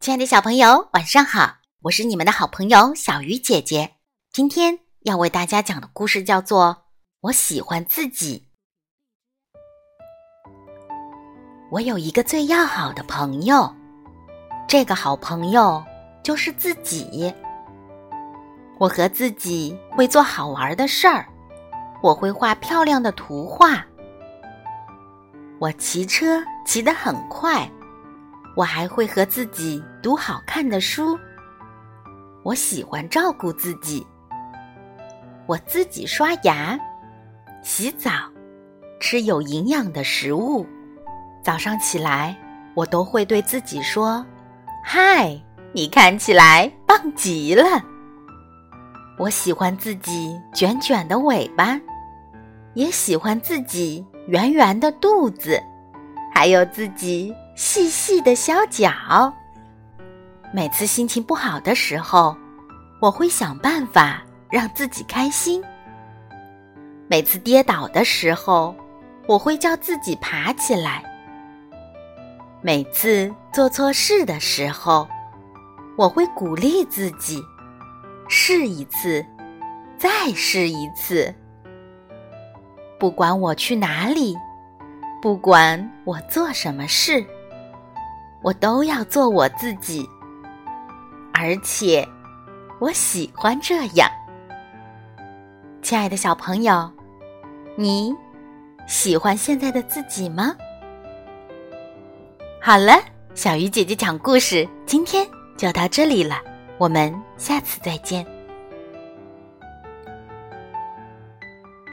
亲爱的小朋友，晚上好！我是你们的好朋友小鱼姐姐。今天要为大家讲的故事叫做《我喜欢自己》。我有一个最要好的朋友，这个好朋友就是自己。我和自己会做好玩的事儿，我会画漂亮的图画，我骑车骑得很快。我还会和自己读好看的书。我喜欢照顾自己。我自己刷牙、洗澡、吃有营养的食物。早上起来，我都会对自己说：“嗨，你看起来棒极了。”我喜欢自己卷卷的尾巴，也喜欢自己圆圆的肚子，还有自己。细细的小脚。每次心情不好的时候，我会想办法让自己开心。每次跌倒的时候，我会叫自己爬起来。每次做错事的时候，我会鼓励自己，试一次，再试一次。不管我去哪里，不管我做什么事。我都要做我自己，而且我喜欢这样。亲爱的小朋友，你喜欢现在的自己吗？好了，小鱼姐姐讲故事，今天就到这里了，我们下次再见。